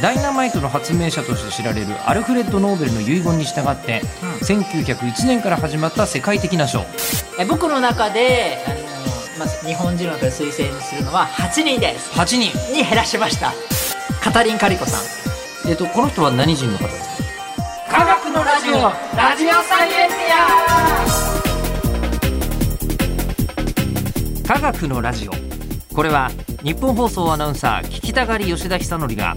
ダイナマイトの発明者として知られるアルフレッド・ノーベルの遺言に従って、1901年から始まった世界的な賞え僕の中であの、まあ、日本人の中で推薦するのは8人です。8人。に減らしました。カタリン・カリコさん。えっとこの人は何人の方？ですか科学のラジオ。ラジオサイエンテ科学のラジオ。これは日本放送アナウンサー聞きたがり吉田久典が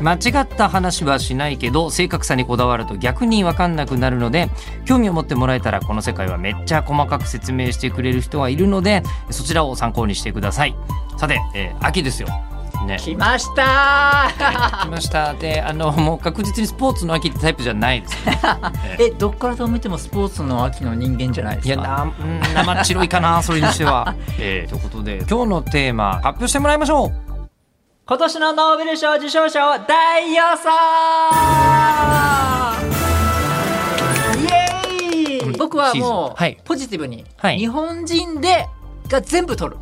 間違った話はしないけど正確さにこだわると逆に分かんなくなるので興味を持ってもらえたらこの世界はめっちゃ細かく説明してくれる人がいるのでそちらを参考にしてください。さて、えー秋ですよ。ね。来ました。来ました。であのもう確実にスポーツの秋ってタイプじゃないです。ね えどっからと見てもスポーツの秋の人間じゃないですか？いやなうん生白いかなそれにしては、えーということで今日のテーマ発表してもらいましょう今年のノーベル賞受賞者を大予想イエーイ。僕はもう、はい。ポジティブに、はい。日本人でが全部取る。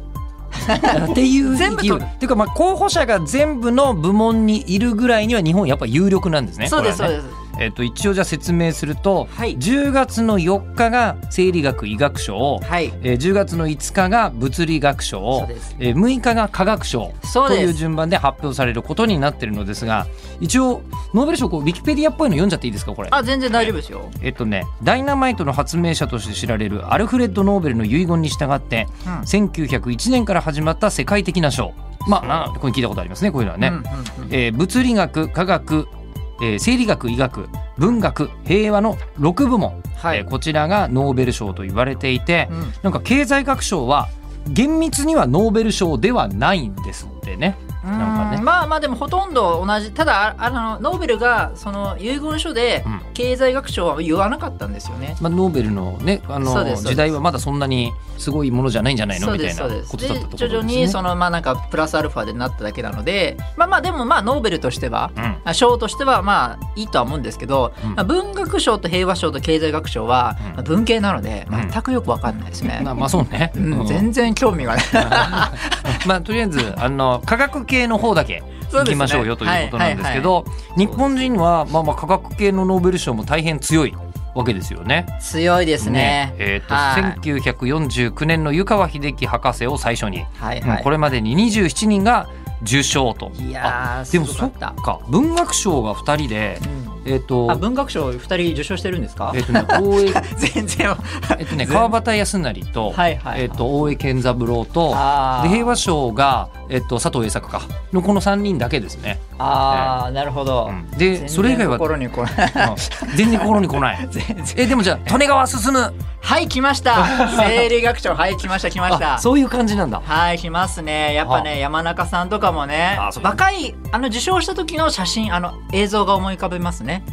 っていう。全部取る。っていうかまあ候補者が全部の部門にいるぐらいには日本やっぱ有力なんですね。そうです、そうですえっと一応じゃあ説明すると、はい。10月の4日が生理学医学賞、はい。えー10月の5日が物理学そ賞うです、えー6日が科学賞という順番で発表されることになってるのですが一応ノーベル賞こうウィキペディアっぽいの読んじゃっていいですかこれ？あ全然大丈夫ですよ。えっとね、ダイナマイトの発明者として知られるアルフレッド・ノーベルの遺言に従って、うん。1901年から始まった世界的な賞。まあなこれ聞いたことありますねこういうのはね、うんうんうん。えー物理学科学、えー生理学医学文学平和の6部門、はい。えーこちらがノーベル賞と言われていて、うん。なんか経済学賞は厳密にはノーベル賞ではないんですってね。なんかね。うん。まあまあでもほとんど同じただああのノーベルがその遺言書でうん。経済学賞は言わなかったんですよね、まあ、ノーベルのねあの時代はまだそんなにすごいものじゃないんじゃないのみたいなことだったとですね。徐々にそのまあなんかプラスアルファでなっただけなのでまあまあでもまあノーベルとしてはうん。あ賞としてはまあいいとは思うんですけど、うん。まあ、文学賞と平和賞と経済学賞は文系なのでうん。全くよくわかんないですね。まあまあそうね、うんうん全然興味がない。まあとりあえずあの科学系の方だけそうですね行きましょうよということなんですけど、日本人はまあまあ科学系のノーベル賞も大変強いわけですよね。強いですね。えーとはい1949年の湯川秀樹博士を最初に、はいはい。これまでに27人が受賞と。いやーでもそっかったか文学賞が2人で、えっ、とあ文学賞二人受賞してるんですか？えっ、とね大江 全然えっとね川端康成と,、はいはいえっと大江健三郎とで平和賞が、えっと、佐藤栄作か。のこの3人だけですね。あーなるほど、うん。でそれ以外は心に来ないうん。全然心に来ない。えでもじゃあ利根川進む。はい来ました。生理学賞はい来ました来ました。あそういう感じなんだ。はい来ますね。やっぱね山中さんとかもね若いあの受賞した時の写真あの映像が思い浮かべますね。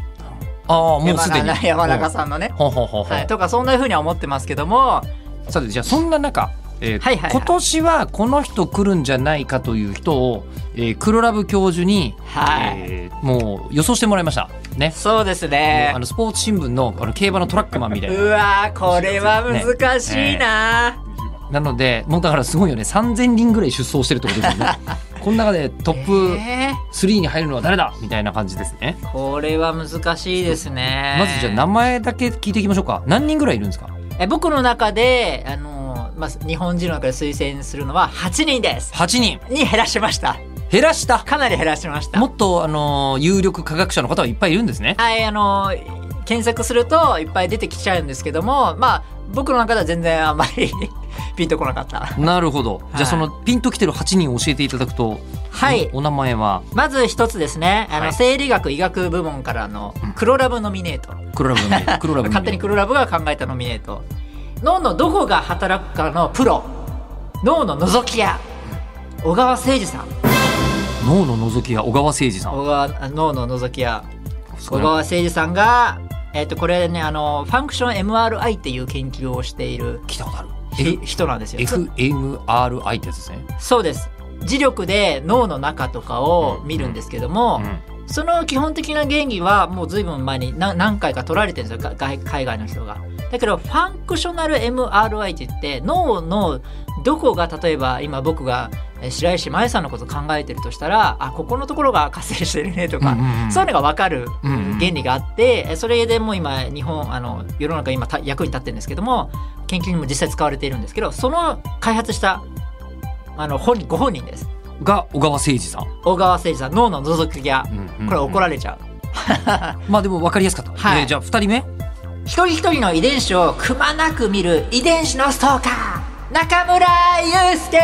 ああもうすでに。山中。さんのね、はい、とかそんな風には思ってますけども。さてじゃあそんな中、えーはいはいはい今年はこの人来るんじゃないかという人を、えー黒ラブ教授に、はいえーもう予想してもらいました。ね。そうですねあのスポーツ新聞のあの競馬のトラックマンみたいな。うわーこれは難しいな、なのでもうだからすごいよね3000人ぐらい出走してるってことですよね。この中でトップえー3に入るのは誰だ？みたいな感じですね。これは難しいですねまずじゃあ名前だけ聞いていきましょうか。何人ぐらいいるんですか？え僕の中であの、まあ、日本人の中で推薦するのは8人です ?8 人。に減らしました。減らした？かなり減らしました。もっとあの有力科学者の方はいっぱいいるんですね。はいあの検索するといっぱい出てきちゃうんですけどもまあ僕の中では全然あんまり ピンとこなかった。なるほど。じゃあはいそのピンときてる8人を教えていただくと、はい。おお名前は？まず一つですね。あの、はい。生理学医学部門からの黒ラブノミネート、黒ラブのね黒ラブの 勝手に黒ラブが考えたノミネート脳のどこが働くかのプロ。脳の覗き屋。小川誠二さん。脳の覗きや小川誠二さん。小川脳の覗き屋。小川誠二さんがえっ、とこれねあのファンクション MRI っていう研究をしている聞いたことある。ひ人なんですよ。FMRI ってやつですね。そうです。磁力で脳の中とかを見るんですけども、その基本的な原理はもう随分前に何何回か取られてるんですよ海外の人が。だけどファンクショナル MRI って言って脳のどこが例えば今僕がえー白石麻衣さんのこと考えてるとしたらあここのところが活性してるねとか、そういうのが分かるうんうん。原理があってえそれでもう今日本あの世の中今た役に立ってるんですけども研究にも実際使われているんですけどその開発したあの本人ご本人ですが小川誠二さん、小川誠二さん脳の覗きやこれ怒られちゃう。まあでも分かりやすかった、はい。えーじゃあ2人目。一人一人の遺伝子をくまなく見る遺伝子のストーカー。中村祐介。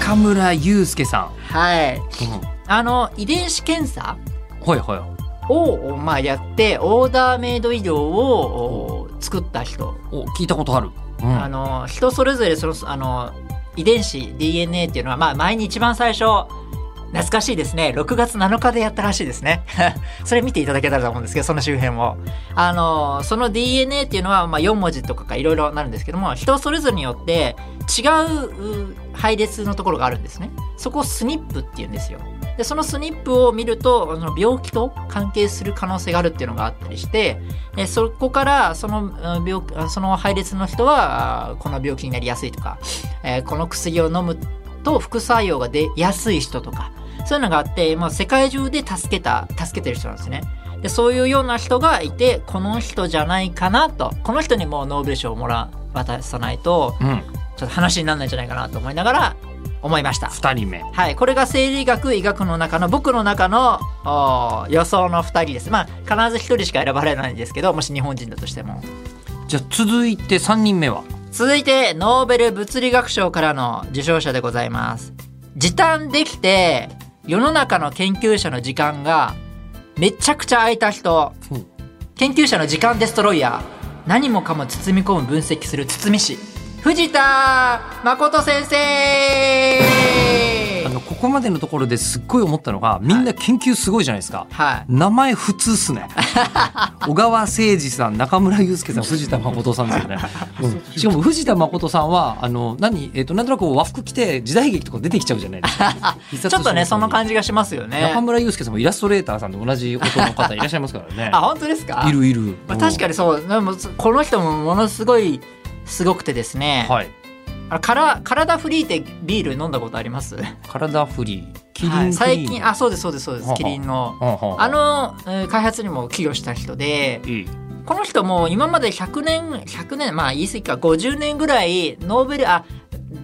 中村祐介さん、はい。うん、あの遺伝子検査？はいはい。を、まあ、やってオーダーメイド医療をお。作った人、お聞いたことある、うん。あの人それぞれそのあの遺伝子 DNA っていうのは、まあ、前に一番最初懐かしいですね。6月7日でやったらしいですね。それ見ていただけたらと思うんですけどその周辺を。あのその DNA っていうのは、まあ、4文字とかがいろいろなるんですけども人それぞれによって違う配列のところがあるんですね。そこをスニップっていうんですよ。でそのスニップを見るとその病気と関係する可能性があるっていうのがあったりしてえそこからその病気その配列の人はこの病気になりやすいとか、えこの薬を飲むと副作用が出やすい人とかそういうのがあって、まあ、世界中で助けた助けてる人なんですね。でそういうような人がいてこの人じゃないかなとこの人にもうノーベル賞をもら渡さないとうん、ちょっと話にならないんじゃないかなと思いながら思いました。2人目はい、これが生理学医学の中の僕の中のお予想の2人です。まあ必ず1人しか選ばれないんですけどもし日本人だとしても。じゃあ続いて3人目は？続いてノーベル物理学賞からの受賞者でございます時短できて世の中の研究者の時間がめちゃくちゃ空いた人。うん。研究者の時間デストロイヤー。何もかも包み込む分析する包み師。藤田誠先生ここまでのところですっごい思ったのがみんな研究すごいじゃないですか、はい。名前普通っすね。小川誠二さん中村祐介さん藤田誠さんですよね、うん。しかも藤田誠さんはあの何、えっとなんとなく和服着て時代劇とか出てきちゃうじゃないですか。ちょっとねそのじ感じがしますよね。中村祐介さんもイラストレーターさんと同じ音の方いらっしゃいますからね。あ本当ですか？いるいる、まあ、確かにそう。でもこの人もものすごいすごくてですね、はいあから体フリーってビール飲んだことあります？体フリー。キリンはい、最近あそうですそうですそうです。キリンの。はあの、えー開発にも寄与した人でこの人も今まで100年100年まあ言い過ぎか50年ぐらいノーベルあ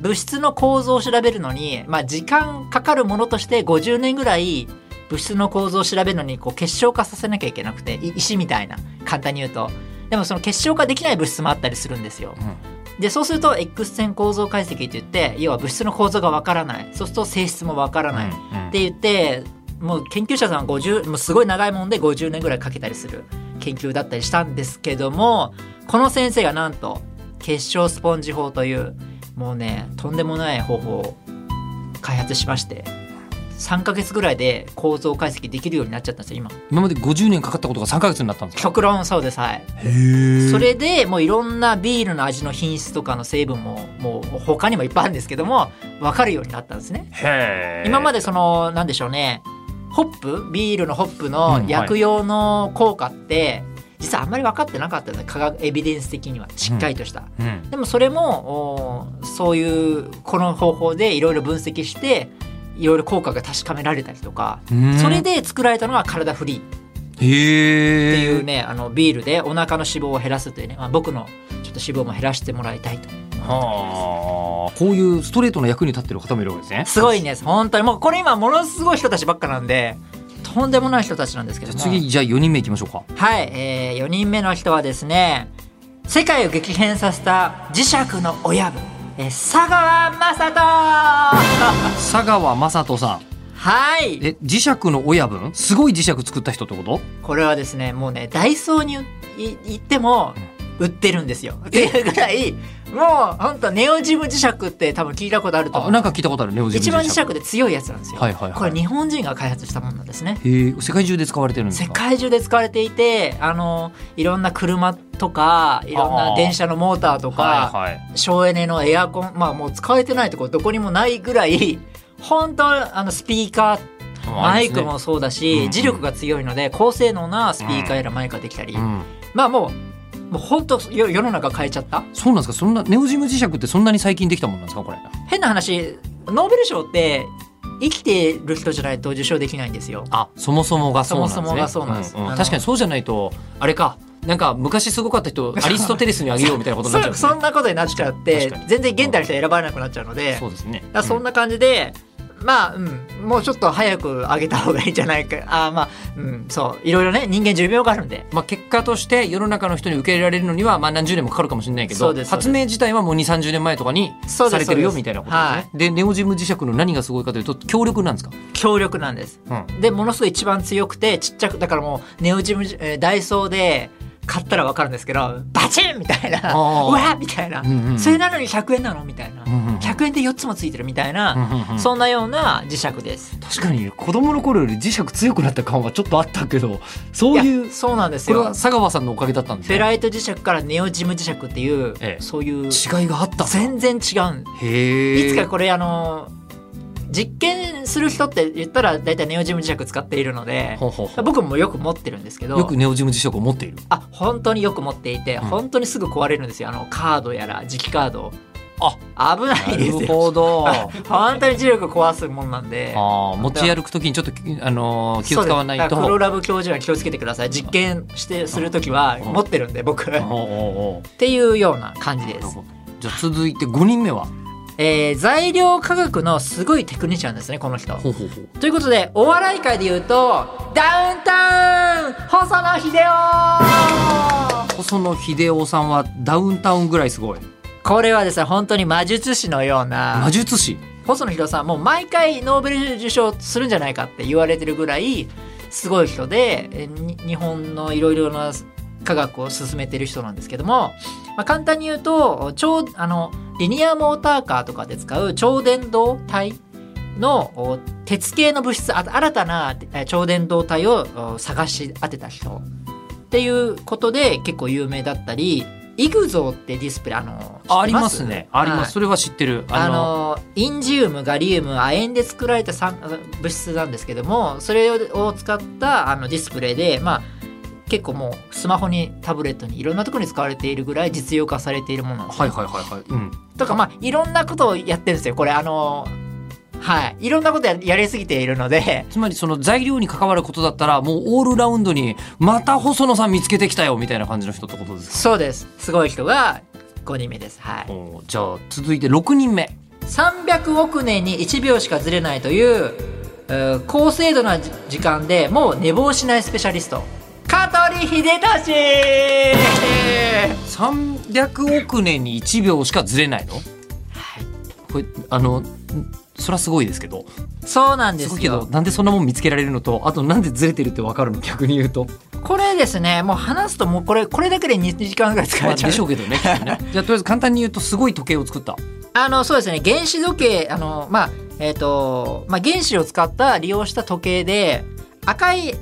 物質の構造を調べるのに、まあ、時間かかるものとして50年ぐらい物質の構造を調べるのにこう結晶化させなきゃいけなくてい石みたいな簡単に言うとでもその結晶化できない物質もあったりするんですよ。でそうすると X 線構造解析って言って要は物質の構造がわからない。そうすると性質もわからない、って言ってもう研究者さんは50もうすごい長いもんで50年ぐらいかけたりする研究だったりしたんですけどもこの先生がなんと結晶スポンジ法というもうねとんでもない方法を開発しまして3ヶ月ぐらいで構造解析できるようになっちゃったんですよ今。今まで50年かかったことが3ヶ月になったんですか？極論そうですはい。それでもういろんなビールの味の品質とかの成分ももう他にもいっぱいあるんですけども分かるようになったんですね。今までそのなんでしょうね。ホップ？ビールのホップのうん薬用の効果って、実はあんまり分かってなかったんです。科学エビデンス的には。しっかりとした、うん。でもそれもおそういうこの方法でいろいろ分析していろいろ効果が確かめられたりとか、うん。それで作られたのが体フリーっていうね、あのビールでお腹の脂肪を減らすというね、まあ、僕のちょっと脂肪も減らしてもらいたいと。はあ。こういうストレートの役に立ってる方もいるわけですね。すごいんです。本当に。もうこれ今ものすごい人たちばっかなんでとんでもない人たちなんですけど次じゃあ4人目いきましょうか。はい、えー、4人目の人はですね世界を激変させた磁石の親分、えー、佐川雅人。佐川雅人さん。はい。え磁石の親分？すごい磁石作った人ってこと？これはですねもうねダイソーにい行っても売ってるんですよ。っていうぐらいもう本当ネオジム磁石って多分聞いたことあると思う。あなんか聞いたことあるネオジム一番磁石で強いやつなんですよ。はいはいはい。これ日本人が開発したものなんですね。へえ世界中で使われてるんです世か界中で使われていてあのいろんな車とかいろんな電車のモーターとか、はいはい。省エネのエアコンまあもう使われてないところどこにもないぐらい本当あのスピーカーマイクもそうだし、うんうん。磁力が強いので高性能なスピーカーやらマイクができたり、うん。まあもうもう本当よ世の中変えちゃった？そうなんですか。そんなネオジム磁石ってそんなに最近できたもんなんですかこれ。変な話ノーベル賞って生きてる人じゃないと受賞できないんですよ。あそもそもがそうなんですね。そもそもがそうなんです。んん。確かにそうじゃないとあれか。なんか昔すごかった人 アリストテレスにあげようみたいなことになっちゃうんですそね。そんなことになっちゃって全然現代の人は選ばれなくなっちゃうので。そうですね。だからそんな感じで、まあ、うん、もうちょっと早く上げた方がいいんじゃないか。あーまあ、うん、そう。いろいろね人間寿命があるんで。まあ、結果として世の中の人に受け入れられるのにはまあ何十年もかかるかもしれないけど発明自体はもう2 3 0年前とかにされてるよみたいなことですね。でネオジム磁石の何がすごいかというと強力なんですか、強力なんです。うん、でものすごい一番強くてちっちゃくだからもうネオジム、えーダイソーで買ったら分かるんですけどバチンみたいなうわーみたいな、うんうんうん。それなのに100円なのみたいな、うんうん100円で4つもついてるみたいな、うんうんうん。そんなような磁石です。確かに子供の頃より磁石強くなった感はちょっとあったけどそういうやそうなんですよ。これは。佐川さんのおかげだったんで。すねフェライト磁石からネオジム磁石っていう、ええ。そういう違いがあった全然違うんへえいつかこれあの実験する人って言ったら大体ネオジム磁石使っているので僕もよく持ってるんですけど。よくネオジム磁石を持っているあ本当によく持っていて、ん。本当にすぐ壊れるんですよ。あのカードやら磁気カード。あ。危ないなですよ。るほど。本当に磁力壊すもんなんで。あー持ち歩くときにちょっとあのー気を使わないと。黒ラブ教授は気をつけてください。実験してする時はうん。持ってるんで僕。っていうような感じです。じゃあ続いて5人目は？えー材料科学のすごいテクニシャンですねこの人。ということでお笑い界で言うとダウンタウン細野秀夫。細野秀夫さんはダウンタウンぐらいすごい。これはですね本当に魔術師のような。魔術師？細野秀夫さんもう毎回ノーベル受賞するんじゃないかって言われてるぐらいすごい人で日本のいろいろな科学を進めてる人なんですけども、まあ、簡単に言うと超あのリニアモーターカーとかで使う超電導体のお鉄系の物質あ新たなえ超電導体をお探し当てた人。っていうことで結構有名だったりイグゾーってディスプレイあのあありますね。あります、はい。それは知ってる。あのインジウムガリウム亜鉛で作られた酸物質なんですけどもそれを使ったあのディスプレイでまあ結構もうスマホにタブレットにいろんなところに使われているぐらい実用化されているものなんですねはいはいはいはい、うん、とかまあいろんなことをやってるんですよこれ。あのはい。いろんなことややりすぎているので。つまりその材料に関わることだったらもうオールラウンドにまた細野さん見つけてきたよみたいな感じの人ってことですか？そうです。すごい人が5人目です。はい。じゃあ続いて6人目。300億年に1秒しかずれないという、えー高精度なじ時間でもう寝坊しないスペシャリスト香取秀俊300億年に1秒しかずれないの？これあのんそりゃすごいですけど。そうなんですけどよなんでそんなもん見つけられるのとあとなんでずれてるって分かるの？逆に言うと、これですね。もう話すともうこれこれだけで2時間ぐらい使まあ、えちゃう、でしょうけどねね。じゃあとりあえず簡単に言うとすごい時計を作った。あのそうですね。原子時計あのまあえっ、と、まあ、原子を使った利用した時計で赤い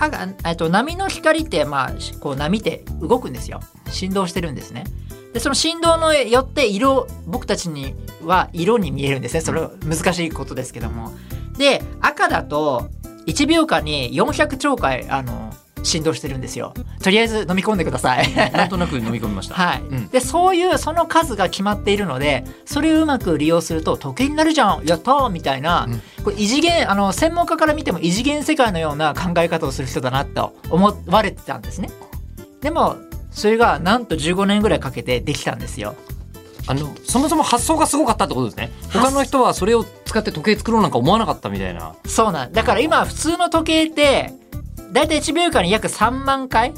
赤えっと波の光ってまあこう波って動くんですよ。振動してるんですね。でその振動によって色僕たちには色に見えるんですね。それは難しいことですけども。で赤だと1秒間に400兆回あの振動してるんですよ。とりあえず飲み込んでください。なんとなく飲み込みました。はい、うん。でそういうその数が決まっているのでそれをうまく利用すると時計になるじゃん。やったーみたいな、うん。これ異次元あの専門家から見ても異次元世界のような考え方をする人だなと思われてたんですね。でもそれがなんと15年ぐらいかけてできたんですよ。あのそもそも発想がすごかったってことですね。他の人はそれを使って時計作ろうなんか思わなかったみたいな。そうなん。だから今普通の時計ってだいたい1秒間に約3万回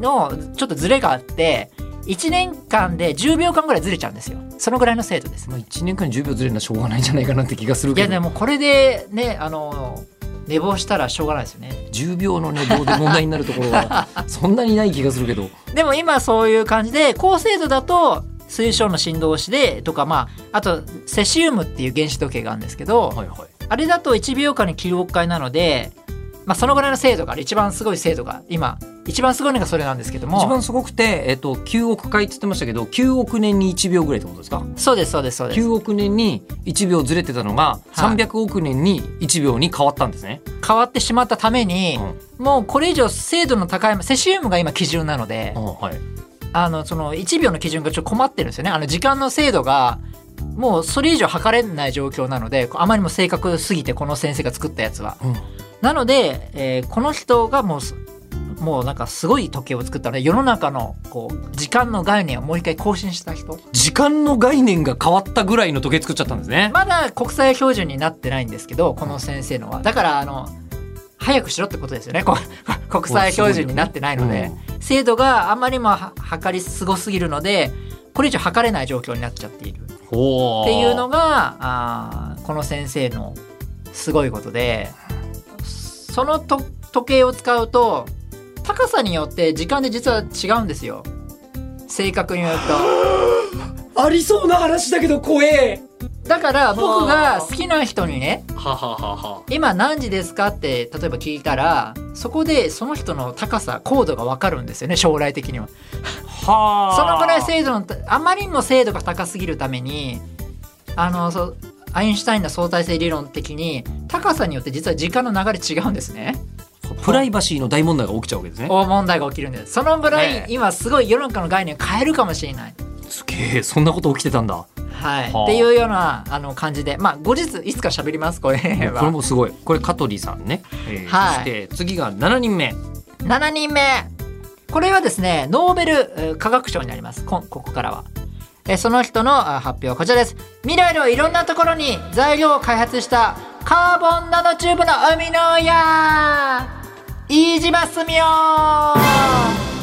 のちょっとズレがあって1年間で10秒間ぐらいずれちゃうんですよ。そのぐらいの精度です。まあ、1年間に10秒ずれるのはしょうがないんじゃないかなって気がするけど。いやでもこれでねあの寝坊したらしょうがないですよね。10秒の寝坊で問題になるところは そんなにない気がするけど。でも今そういう感じで高精度だと水晶の振動子でとかまああとセシウムっていう原子時計があるんですけど、はいはい。あれだと1秒間に9億回なので、まあ、そのぐらいの精度がある一番すごい精度が今一番すごいのがそれなんですけども。一番すごくて、えっと、9億回って言ってましたけど9億年に1秒ぐらいってことですか？そうですそうですそうです。9億年に1秒ずれてたのがはい。300億年に1秒に変わったんですね、変わってしまったために、うん。もうこれ以上精度の高いセシウムが今基準なので、あはい。あのその1秒の基準がちょっと困ってるんですよね。あの時間の精度がもうそれ以上測れない状況なのであまりにも正確すぎてこの先生が作ったやつは。うんなので、えーこの人がもうすもうなんかすごい時計を作ったので世の中のこう時間の概念をもう一回更新した人。時間の概念が変わったぐらいの時計作っちゃったんですね、まだ国際標準になってないんですけどこの先生のは。だからあの早くしろってことですよね。こ 国際標準になってないので、精度があまりにもは測りすごすぎるのでこれ以上測れない状況になっちゃっている。ほっていうのがあーこの先生のすごいことでそのと時計を使うと高さによって時間で実は違うんですよ。正確に言う ありそうな話だけど怖え。とだから僕が好きな人にね今何時ですかって例えば聞いたらそこでその人の高さ高度が分かるんですよね将来的には。はそのぐらい精度のあまりにも精度が高すぎるためにあのそうアインシュタインの相対性理論的に高さによって実は時間の流れ違うんですね。プライバシーの大問題が起きちゃうわけですね。大問題が起きるんです。そのぐらねい今すごい世の中の概念を変えるかもしれない。すげえそんなこと起きてたんだ。はい、はあ。っていうようなあの感じで。まあ後日いつか喋りますこれ。これはもすごい。これ香取さんね、えーはい。そして次が7人目。7人目。これはですねノーベルえー科学賞になります。こここからはえーその人のあ発表はこちらです。未来のいろんなところに材料を開発したカーボンナノチューブの生みの親。飯島澄夫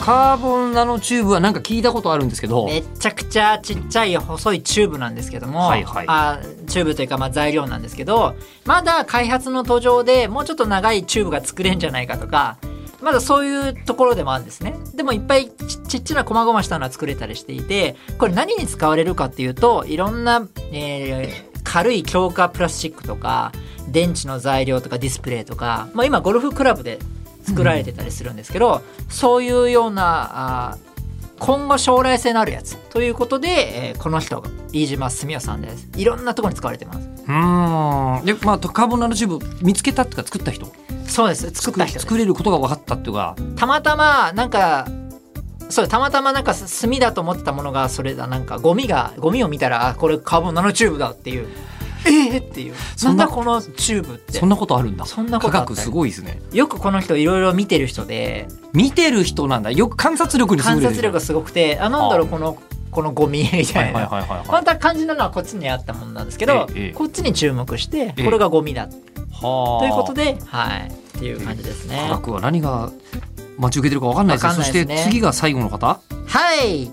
カーボンナノチューブはなんか聞いたことあるんですけど。めちゃくちゃちっちゃい細いチューブなんですけども、はいはい。あチューブというかまあ材料なんですけどまだ開発の途上でもうちょっと長いチューブが作れんじゃないかとかまだそういうところでもあるんですね。でもいっぱいちっちゃな細々したのは作れたりしていてこれ何に使われるかっていうといろんな、えー軽い強化プラスチックとか電池の材料とかディスプレイとか、まあ、今ゴルフクラブで作られてたりするんですけど、そういうようなあ今後将来性のあるやつということで、えーこの人が飯島澄夫さんです。いろんなところに使われてます。うーん。でまあカーボンナノチューブ見つけたっていうか作った人？そうです。作った人作れることが分かったっていうか。たまたまなんかそうたまたまなんか炭だと思ってたものがそれだなんかゴミがゴミを見たらあこれカーボンナノチューブだっていうえー、っていう。そんななんだこのチューブって。そんなことあるんだ。そんなこと科学すごいですね。よくこの人いろいろ見てる人で。見てる人なんだ。よく観察力に観察力がすごくてあなんだろうこのこのゴミ みたはいいな本当は感じなのはこっちにあったものなんですけど、ええええ。こっちに注目してええ。これがゴミだ、はということではい。っていう感じですね。科学は何が待ち受けてるか分かんないですね。そして次が最後の方。はい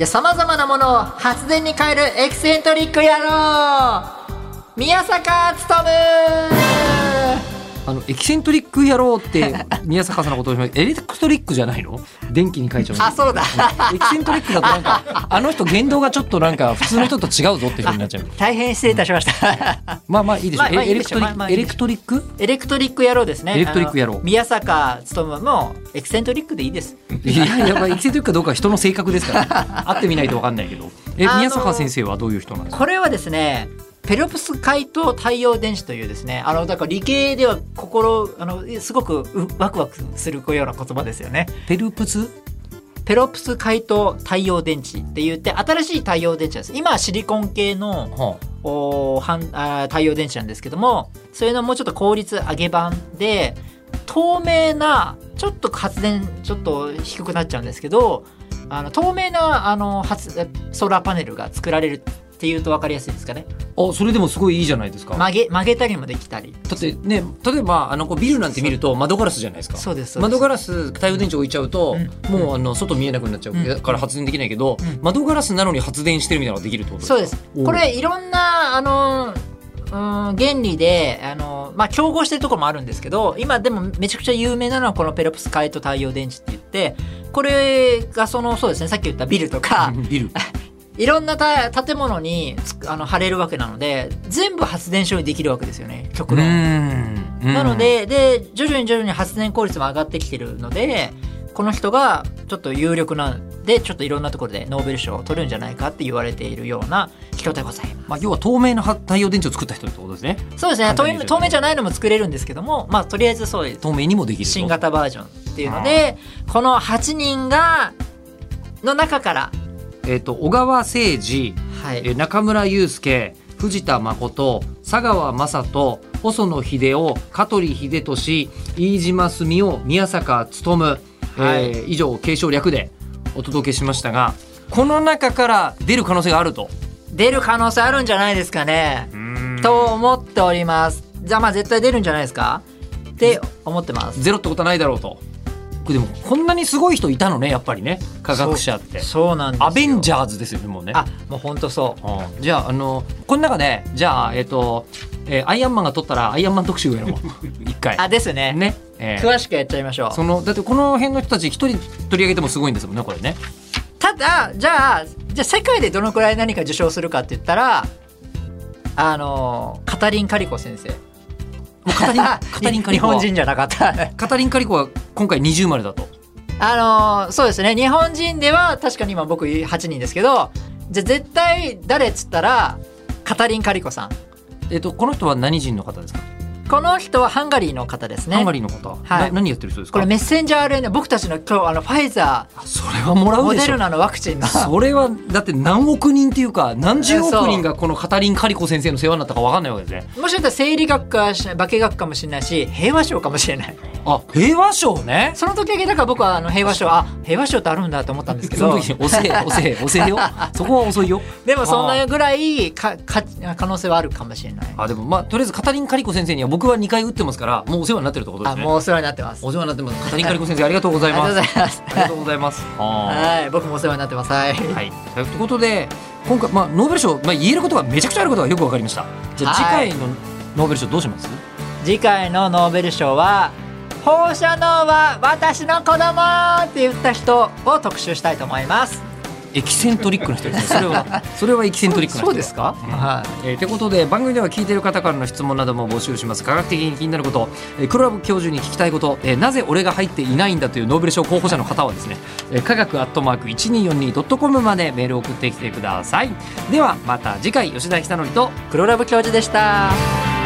じゃあさまざまなものを発電に変えるエキセントリック野郎宮坂勉あのエキセントリック野郎って 宮坂さんのことをエレクトリックじゃないの？電気に変えちゃうの。あそうだ。エキセントリックだとなんか あの人言動がちょっとなんか普通の人と違うぞって人になっちゃう。大変失礼いたしました。まあまあいいでしょ。う、まあエレクトリック、エレクトリック？エレクトリック野郎ですね。エレクトリック野郎宮坂勉もエキセントリックでいいです。いややっぱエキセントリックかどうかは人の性格ですから。会ってみないと分かんないけど。え宮坂先生はどういう人なんですか？これはですねペロプス解凍太陽電子というですねあのだから理系では心あのすごくうワクワクするような言葉ですよね。ペルプス？ペロプス解凍太陽電池って言って新しい太陽電池なんです。今はシリコン系のはあ。ー太陽電池なんですけどもそれのもうちょっと効率上げ版で透明なちょっと発電ちょっと低くなっちゃうんですけどあの透明なあの発ソーラーパネルが作られるっていうと分かりやすいですかね。あそれでもすごいいいじゃないですか。曲げ曲げたりもできたり。だってね例えばあのこうビルなんて見ると窓ガラスじゃないですか。そうですそうです。窓ガラス太陽電池置いちゃうと、うん。もうあの外見えなくなっちゃううん。から発電できないけど、うん。窓ガラスなのに発電してるみたいなのができるってことですか？そうです。これいろんなあのうん原理であの、まあ、競合してるところもあるんですけど今でもめちゃくちゃ有名なのはこのペロプスカイト太陽電池って言ってこれがそのそうですねさっき言ったビルとかビル いろんなた建物につあの貼れるわけなので全部発電所にできるわけですよね極論。なのでで徐々に徐々に発電効率も上がってきてるのでこの人がちょっと有力なんでちょっといろんなところでノーベル賞を取るんじゃないかって言われているような人でございます。まあ、要は透明な太陽電池を作った人ってことですね。そうですね。透明透明じゃないのも作れるんですけどもまあとりあえずそういう透明にもできると。新型バージョンっていうのでこの8人がの中から、えっ、と小川誠二はいえー中村悠介藤田誠佐川雅人細野秀夫香取秀俊飯島澄夫宮坂勉、えー以上継承略でお届けしましたがこの中から出る可能性があると？出る可能性あるんじゃないですかね。と思っております。じゃあまあ絶対出るんじゃないですか？って思ってます。ゼロってことはないだろうと。これでもこんなにすごい人いたのねやっぱりね科学者って。そうなんですよ。アベンジャーズですよねもうね。あもう本当そう。うんじゃああのこの中でじゃあえっ、と、えーアイアンマンが撮ったらアイアンマン特集をやろう 一回。あですね。ね。えー詳しくやっちゃいましょう。そのだってこの辺の人たち一人取り上げてもすごいんですもんねこれね。ただじゃあじゃあ世界でどのくらい何か受賞するかって言ったらあのカタリン・カリコ先生。もうカタリン カタリンカリコは日本人じゃなかった。カタリンカリコは今回20までだと。あのそうですね日本人では確かに今僕8人ですけどじゃあ絶対誰っつったらカタリン・カリコさんえっとこの人は何人の方ですか？この人はハンガリーの方ですねハンガリーの方。はいな何やってる人ですか？これメッセンジャー RNA 僕たちの今日あのファイザあそれはもらーうでしょ。モデルナのワクチンのそれはだって何億人っていうか何十億人がこのカタリンカリコ先生の世話になったかわかんないわけですね。もしかしたら生理学かし化学かもしれないし平和賞かもしれないあ平和賞ね？その時だけだから僕はあの平和賞あ平和賞ってあるんだと思ったんですけどその時に遅え遅え遅えよ。そこは遅いよ。でもそんなぐらいかか可能性はあるかもしれないあでもまあとりあえずカタリンカリコ先生には僕は2回打ってますからもうお世話になってるってことですね。あもうお世話になってますお世話になってます。カタリンカリコ先生ありがとうございます。ありがとうございます。は はい僕もお世話になってますはいい。はい。ということで今回まあノーベル賞まあ言えることがめちゃくちゃあることがよくわかりました。じゃあ次はい回のノーベル賞どうします？次回のノーベル賞は放射能は私の子供って言った人を特集したいと思いますエキセントリックな人ですね。それは それはエキセントリックな人。そうですか、うんはえー、ということで番組では聞いている方からの質問なども募集します。科学的に気になること、えー、クラブ教授に聞きたいこと、えーなぜ俺が入っていないんだというノーベル賞候補者の方はですね、えー科学アットマーク 1242.com までメールを送ってきてください。ではまた次回吉田久典とい黒ラブ教授でした